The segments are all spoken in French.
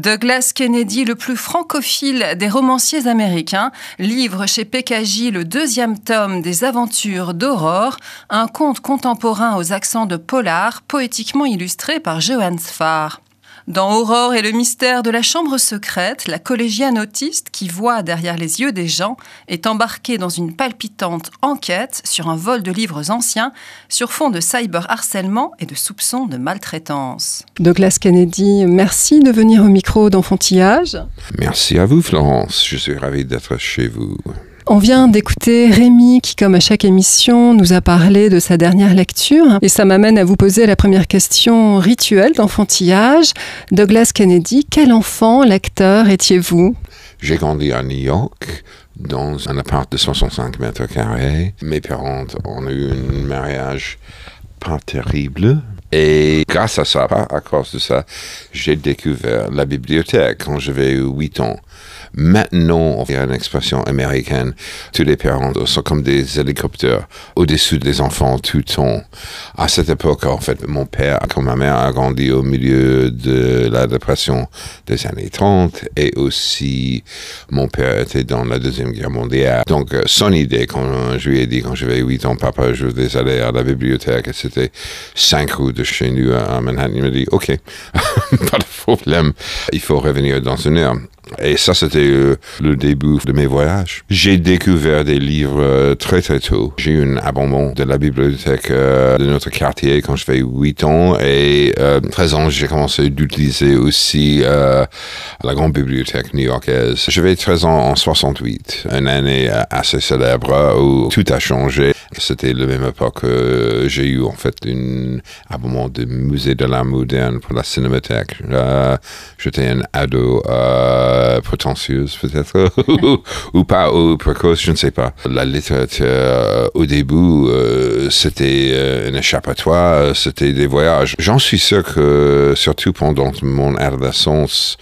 Douglas Kennedy, le plus francophile des romanciers américains, livre chez PKJ le deuxième tome des aventures d'Aurore, un conte contemporain aux accents de polar, poétiquement illustré par Johannes Farr. Dans Aurore et le mystère de la chambre secrète, la collégienne autiste qui voit derrière les yeux des gens est embarquée dans une palpitante enquête sur un vol de livres anciens sur fond de cyberharcèlement et de soupçons de maltraitance. Douglas Kennedy, merci de venir au micro d'Enfantillage. Merci à vous Florence, je suis ravi d'être chez vous. On vient d'écouter Rémi qui, comme à chaque émission, nous a parlé de sa dernière lecture. Et ça m'amène à vous poser la première question rituelle d'enfantillage. Douglas Kennedy, quel enfant, lecteur étiez-vous? J'ai grandi à New York dans un appart de 65 mètres carrés. Mes parents ont eu un mariage pas terrible. Et grâce à ça, à cause de ça, j'ai découvert la bibliothèque quand j'avais eu 8 ans. Maintenant, y a une expression américaine, tous les parents sont comme des hélicoptères au-dessus des enfants tout le temps. À cette époque, en fait, mon père, comme ma mère, a grandi au milieu de la dépression des années 30 et aussi mon père était dans la Deuxième Guerre mondiale. Donc, euh, son idée, quand je lui ai dit quand j'avais 8 ans, papa, je voulais aller à la bibliothèque c'était 5 rues de chez nous à Manhattan, il m'a dit, OK, pas de problème, il faut revenir dans une heure. Et ça, c'était euh, le début de mes voyages. J'ai découvert des livres euh, très très tôt. J'ai eu un abonnement de la bibliothèque euh, de notre quartier quand j'avais 8 ans et 13 ans, j'ai commencé d'utiliser aussi la grande bibliothèque new-yorkaise. J'avais 13 ans en 68, une année assez célèbre où tout a changé. C'était la même époque que j'ai eu en fait un abonnement du musée de l'art moderne pour la cinémathèque. J'étais un ado euh, prétentieuse peut-être, ou, pas, ou précoce, je ne sais pas. La littérature euh, au début, euh, c'était un échappatoire, c'était des voyages. J'en suis sûr que, surtout pendant mon adolescence,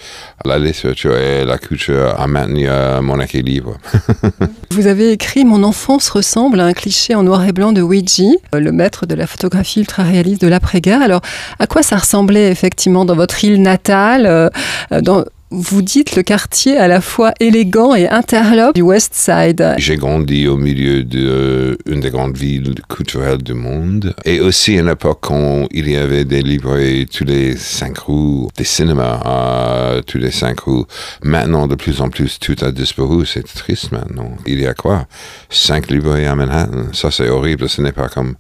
la littérature et la culture a maintenu mon équilibre. Vous avez écrit Mon enfance ressemble à un cliché en noir et blanc de Ouija, le maître de la photographie ultra réaliste de l'après-guerre. Alors, à quoi ça ressemblait effectivement dans votre île natale dans, vous dites le quartier à la fois élégant et interlope du West Side. J'ai grandi au milieu d'une euh, des grandes villes culturelles du monde et aussi à une époque où il y avait des librairies tous les cinq roues, des cinémas euh, tous les cinq roues. Maintenant, de plus en plus, tout a disparu. C'est triste maintenant. Il y a quoi? Cinq librairies à Manhattan. Ça, c'est horrible. Ce n'est pas comme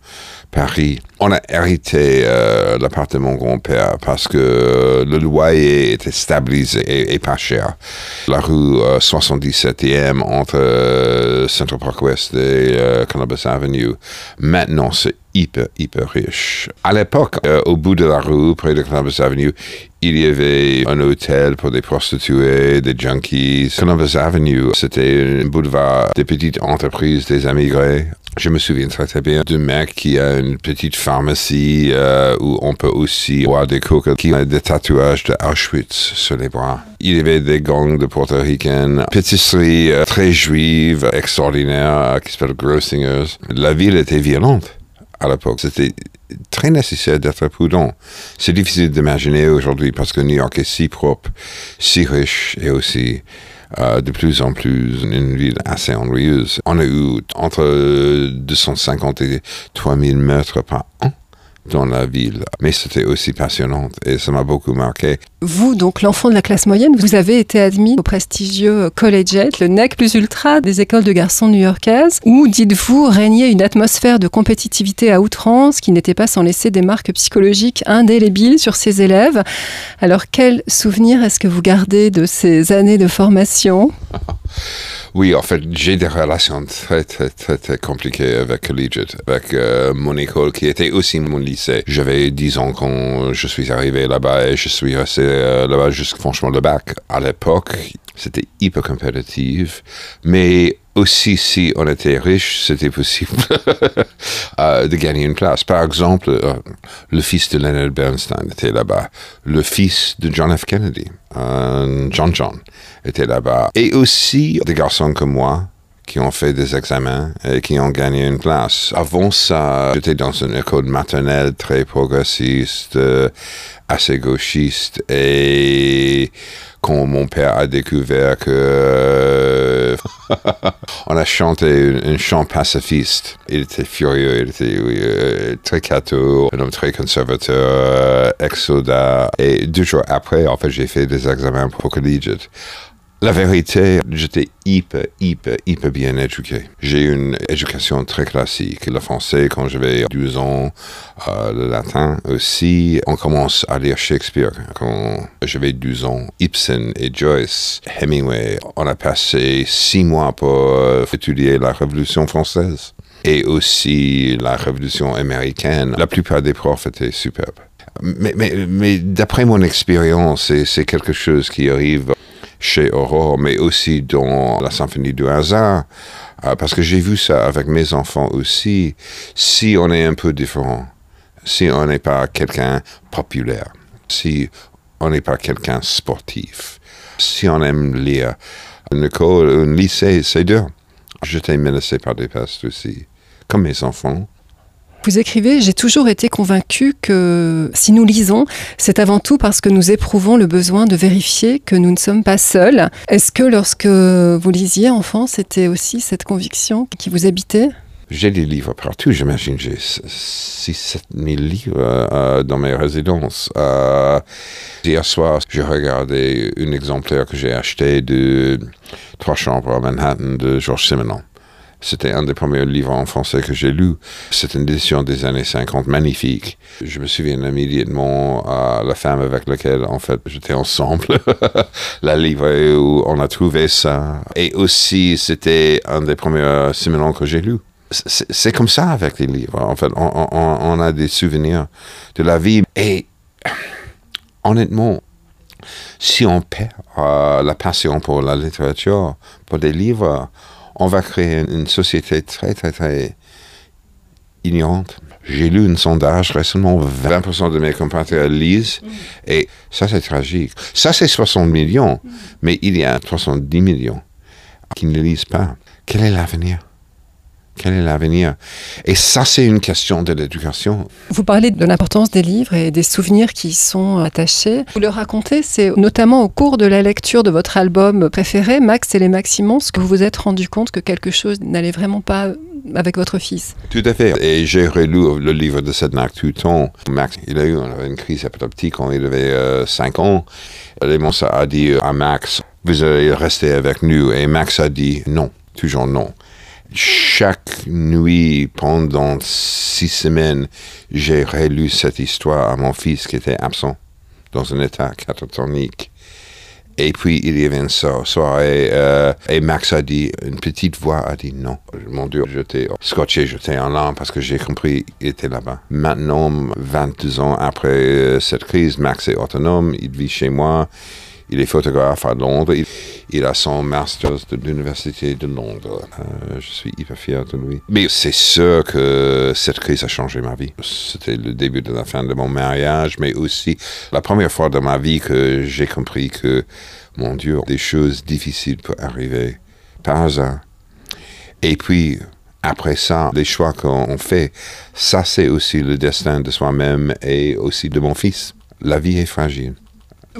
Paris. On a hérité euh, l'appartement grand-père parce que le loyer était stabilisé et, pas cher. La rue 77e euh, entre euh, Central Park West et Columbus Avenue. Maintenant, c'est hyper, hyper riche. À l'époque, au bout de la rue, près de Columbus Avenue, il y avait un hôtel pour des prostituées, des junkies. Columbus Avenue, c'était un boulevard des petites entreprises, des immigrés. Je me souviens très très bien d'un mec qui a une petite pharmacie euh, où on peut aussi voir des coques qui ont des tatouages de Auschwitz sur les bras. Il y avait des gangs de portoricaines, pâtisserie euh, très juive, extraordinaire, euh, qui s'appelle Grossingers. La ville était violente à l'époque. C'était très nécessaire d'être prudent. C'est difficile d'imaginer aujourd'hui parce que New York est si propre, si riche et aussi euh, de plus en plus une ville assez ennuyeuse. On a eu entre 250 et 3000 mètres par an dans la ville. Mais c'était aussi passionnant et ça m'a beaucoup marqué. Vous, donc l'enfant de la classe moyenne, vous avez été admis au prestigieux Collegiate, le NEC plus ultra des écoles de garçons new-yorkaises, où, dites-vous, régnait une atmosphère de compétitivité à outrance qui n'était pas sans laisser des marques psychologiques indélébiles sur ses élèves. Alors, quel souvenir est-ce que vous gardez de ces années de formation? Oui, en fait, j'ai des relations très, très, très, compliquées avec Collegiate, avec euh, mon école qui était aussi mon lycée. J'avais 10 ans quand je suis arrivé là-bas et je suis resté euh, là-bas jusqu'à franchement le bac. À l'époque, c'était hyper compétitif, mais aussi si on était riche, c'était possible euh, de gagner une place. Par exemple, le fils de Leonard Bernstein était là-bas, le fils de John F. Kennedy, John John était là-bas. Et aussi des garçons comme moi qui ont fait des examens et qui ont gagné une place. Avant ça, j'étais dans une école maternelle très progressiste, euh, assez gauchiste et quand mon père a découvert que euh, on a chanté un, chant pacifiste, il était furieux, il était euh, très catho, un homme très conservateur, ex-soldat. Et deux jours après, en fait, j'ai fait des examens pour collegiate. La vérité, j'étais hyper, hyper, hyper bien éduqué. J'ai une éducation très classique. Le français, quand j'avais 12 ans, euh, le latin aussi. On commence à lire Shakespeare quand j'avais 12 ans. Ibsen et Joyce, Hemingway. On a passé six mois pour étudier la Révolution française et aussi la Révolution américaine. La plupart des profs étaient superbes. Mais, mais, mais d'après mon expérience, c'est quelque chose qui arrive chez Aurore, mais aussi dans la symphonie du hasard, euh, parce que j'ai vu ça avec mes enfants aussi, si on est un peu différent, si on n'est pas quelqu'un populaire, si on n'est pas quelqu'un sportif, si on aime lire, une école, un lycée, c'est dur. J'étais menacé par des pestes aussi, comme mes enfants. Vous écrivez J'ai toujours été convaincu que si nous lisons, c'est avant tout parce que nous éprouvons le besoin de vérifier que nous ne sommes pas seuls. Est-ce que lorsque vous lisiez enfant, c'était aussi cette conviction qui vous habitait? J'ai des livres partout, j'imagine. J'ai 6 7 000 livres euh, dans mes résidences. Euh, hier soir, j'ai regardé un exemplaire que j'ai acheté de Trois chambres à Manhattan de Georges Simenon. C'était un des premiers livres en français que j'ai lu. C'est une édition des années 50 magnifique. Je me souviens immédiatement à la femme avec laquelle, en fait, j'étais ensemble, la livre où on a trouvé ça. Et aussi, c'était un des premiers simulants que j'ai lu. C'est comme ça avec les livres. En fait, on, a des souvenirs de la vie. Et honnêtement, si on perd euh, la passion pour la littérature, pour des livres, on va créer une, société très, très, très ignorante. J'ai lu un sondage récemment, 20% de mes compatriotes lisent, mm. et ça c'est tragique. Ça c'est 60 millions, mm. mais il y a 310 millions qui ne lisent pas. Quel est l'avenir? Quel est l'avenir Et ça, c'est une question de l'éducation. Vous parlez de l'importance des livres et des souvenirs qui y sont attachés. Vous le racontez, c'est notamment au cours de la lecture de votre album préféré, Max et les Maximons, que vous vous êtes rendu compte que quelque chose n'allait vraiment pas avec votre fils. Tout à fait. Et j'ai relu le livre de Sednak tout le temps. Max, il a eu une crise épileptique quand il avait 5 euh, ans. Et ça a dit à Max, vous allez rester avec nous. Et Max a dit non, toujours non chaque nuit pendant six semaines, j'ai relu cette histoire à mon fils qui était absent dans un état catatonique. Et puis il y avait une soirée euh, et Max a dit, une petite voix a dit non. Mon Dieu, j'étais scotché, j'étais en larmes parce que j'ai compris qu'il était là-bas. Maintenant, 22 ans après euh, cette crise, Max est autonome, il vit chez moi. Il est photographe à Londres. Il, a son master de l'Université de Londres. Euh, je suis hyper fier de lui. Mais c'est sûr que cette crise a changé ma vie. C'était le début de la fin de mon mariage, mais aussi la première fois dans ma vie que j'ai compris que, mon Dieu, des choses difficiles peuvent arriver par hasard. Et puis, après ça, les choix qu'on fait, ça c'est aussi le destin de soi-même et aussi de mon fils. La vie est fragile.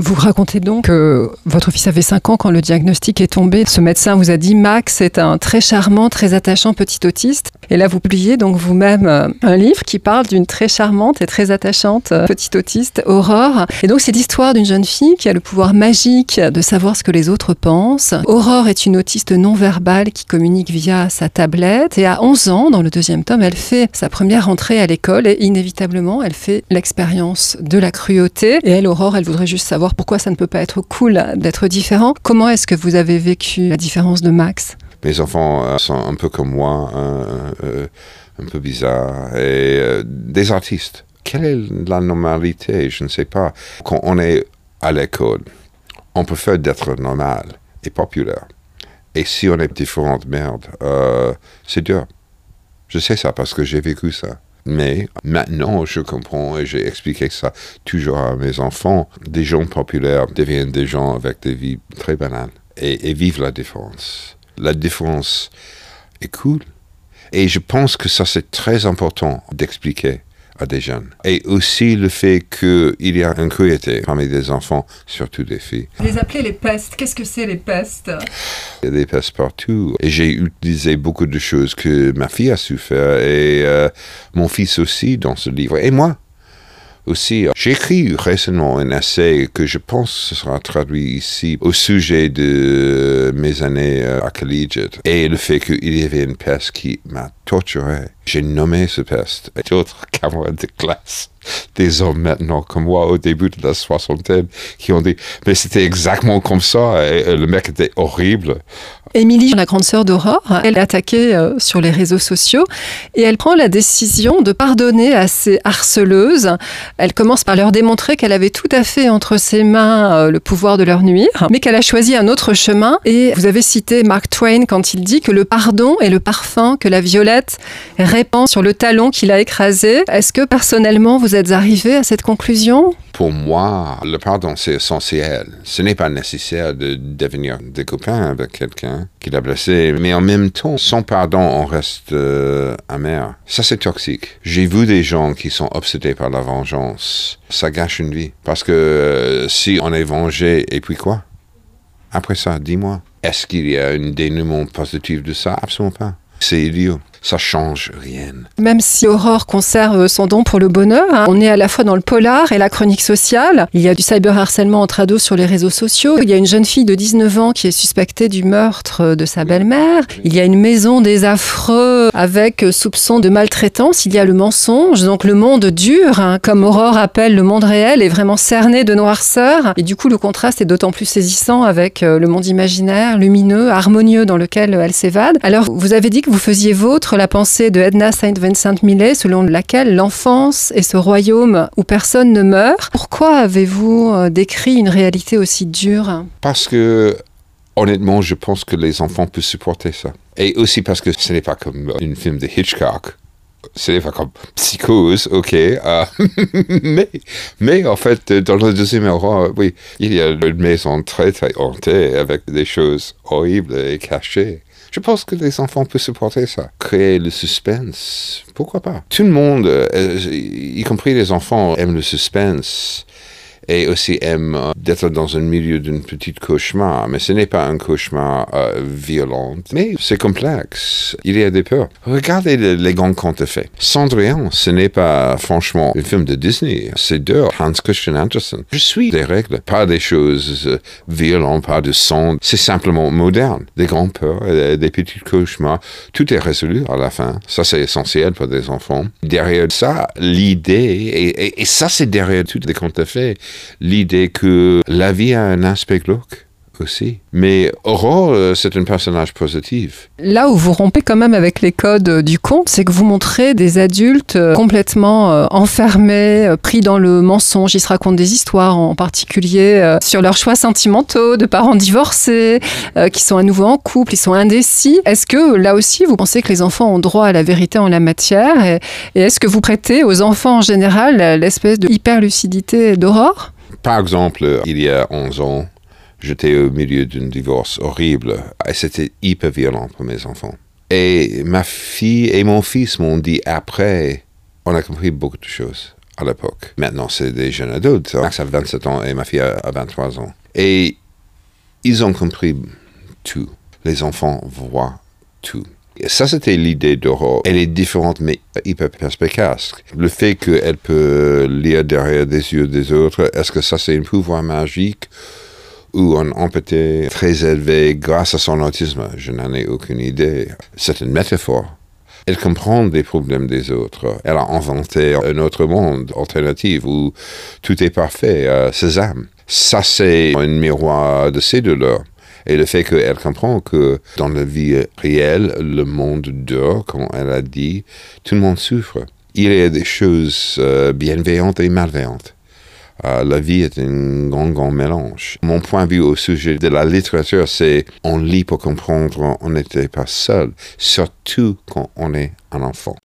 Vous racontez donc que votre fils avait 5 ans quand le diagnostic est tombé. Ce médecin vous a dit Max est un très charmant, très attachant petit autiste. Et là, vous publiez donc vous-même euh, un livre qui parle d'une très charmante et très attachante euh, petite autiste, Aurore. Et donc, c'est l'histoire d'une jeune fille qui a le pouvoir magique de savoir ce que les autres pensent. Aurore est une autiste non verbale qui communique via sa tablette. Et à 11 ans, dans le deuxième tome, elle fait sa première entrée à l'école et inévitablement, elle fait l'expérience de la cruauté. Et elle, Aurore, elle voudrait juste savoir pourquoi ça ne peut pas être cool d'être différent. Comment est-ce que vous avez vécu la différence de Max? Mes enfants euh, sont un peu comme moi, euh, euh, un peu bizarres, et des artistes. Quelle est la normalité Je ne sais pas. Quand on est à l'école, on faire d'être normal et populaire. Et si on est différent, merde, c'est dur. Je sais ça parce que j'ai vécu ça. Mais maintenant, je comprends et j'ai expliqué ça toujours à mes enfants. Des gens populaires deviennent des gens avec des vies très banales et, vivent la différence. La différence est cool. Et je pense que ça, c'est très important d'expliquer à des jeunes. Et aussi le fait qu'il y a une cruauté parmi des enfants, surtout des filles. Les appeler les pestes, qu'est-ce que c'est les pestes? Il y a des pestes partout. Et j'ai utilisé beaucoup de choses que ma fille a su faire et euh, mon fils aussi dans ce livre. Et moi aussi. J'ai écrit récemment un essai que je pense sera traduit ici au sujet de mes années euh, à Collegiate et le fait qu'il y avait une peste qui m'a torturé. J'ai nommé ce peste. Et d'autres camarades de classe, des hommes maintenant comme moi au début de la soixantaine, qui ont dit Mais c'était exactement comme ça. Et le mec était horrible. Émilie, la grande sœur d'Aurore, elle est attaquée euh, sur les réseaux sociaux et elle prend la décision de pardonner à ses harceleuses. Elle commence par leur démontrer qu'elle avait tout à fait entre ses mains euh, le pouvoir de leur nuire, mais qu'elle a choisi un autre chemin. Et vous avez cité Mark Twain quand il dit que le pardon est le parfum que la violette sur le talon qu'il a écrasé. Est-ce que personnellement vous êtes arrivé à cette conclusion? Pour moi, le pardon c'est essentiel. Ce n'est pas nécessaire de devenir des copains avec quelqu'un qui l'a blessé, mais en même temps, sans pardon, on reste euh, amer. Ça, c'est toxique. J'ai vu des gens qui sont obsédés par la vengeance. Ça gâche une vie. Parce que euh, si on est vengé, et puis quoi? Après ça, dis-moi. Est-ce qu'il y a un dénouement positif de ça? Absolument pas. C'est idiot ça change rien. Même si Aurore conserve son don pour le bonheur, hein, on est à la fois dans le polar et la chronique sociale. Il y a du cyberharcèlement entre ados sur les réseaux sociaux. Il y a une jeune fille de 19 ans qui est suspectée du meurtre de sa belle-mère. Il y a une maison des affreux avec soupçon de maltraitance. Il y a le mensonge. Donc le monde dur, hein, comme Aurore appelle le monde réel, est vraiment cerné de noirceur. Et du coup, le contraste est d'autant plus saisissant avec euh, le monde imaginaire, lumineux, harmonieux dans lequel elle s'évade. Alors, vous avez dit que vous faisiez vôtre la pensée de Edna Saint Vincent Millay selon laquelle l'enfance est ce royaume où personne ne meurt. Pourquoi avez-vous euh, décrit une réalité aussi dure? Parce que honnêtement, je pense que les enfants peuvent supporter ça. Et aussi parce que ce n'est pas comme un film de Hitchcock. Ce n'est pas comme psychose, ok. Euh, mais, mais en fait, dans le deuxième héros, oui, il y a une maison très très hantée avec des choses horribles et cachées. Je pense que les enfants peuvent supporter ça. Créer le suspense, pourquoi pas? Tout le monde, euh, y compris les enfants, aiment le suspense et aussi aime euh, d'être dans un milieu d'un petit cauchemar. Mais ce n'est pas un cauchemar euh, violent, mais c'est complexe. Il y a des peurs. Regardez les grands contes faits. Cendrillon, ce n'est pas franchement un film de Disney. C'est de Hans Christian Andersen. Je suis des règles, pas des choses euh, violentes, pas de sang. C'est simplement moderne. Des grands peurs, des petits cauchemars. Tout est résolu à la fin. Ça, c'est essentiel pour des enfants. Derrière ça, l'idée, et, et, ça, c'est derrière tous les contes faits l'idée que la vie a un aspect glauque aussi. Mais Aurore, euh, c'est un personnage positif. Là où vous rompez quand même avec les codes du conte, c'est que vous montrez des adultes euh, complètement euh, enfermés, pris dans le mensonge. Ils se racontent des histoires, en particulier sur leurs choix sentimentaux, de parents divorcés, qui sont à nouveau en couple, ils sont indécis. Est-ce que là aussi, vous pensez que les enfants ont droit à la vérité en la matière Et, et est-ce que vous prêtez aux enfants en général l'espèce de hyper-lucidité d'Aurore? Par exemple, il y a 11 ans, J'étais au milieu d'un divorce horrible et c'était hyper violent pour mes enfants. Et ma fille et mon fils m'ont dit après, on a compris beaucoup de choses à l'époque. Maintenant, c'est des jeunes adultes. Max a 27 ans et ma fille a 23 ans. Et ils ont compris tout. Les enfants voient tout. Et ça, c'était l'idée d'Aurore. Elle est différente, mais hyper perspicace. Le fait qu'elle peut lire derrière des yeux des autres, est-ce que ça, c'est un pouvoir magique? Ou un empathie très élevé grâce à son autisme. Je n'en ai aucune idée. C'est une métaphore. Elle comprend des problèmes des autres. Elle a inventé un autre monde alternatif où tout est parfait. Euh, Sésame. Ça, c'est un miroir de ces deux-là. Et le fait qu'elle comprend que dans la vie réelle, le monde dehors, comme elle a dit, tout le monde souffre. Il y a des choses euh, bienveillantes et malveillantes. Euh, la vie est un grand, grand mélange. Mon point de vue au sujet de la littérature, c'est on lit pour comprendre, on n'était pas seul, surtout quand on est un enfant.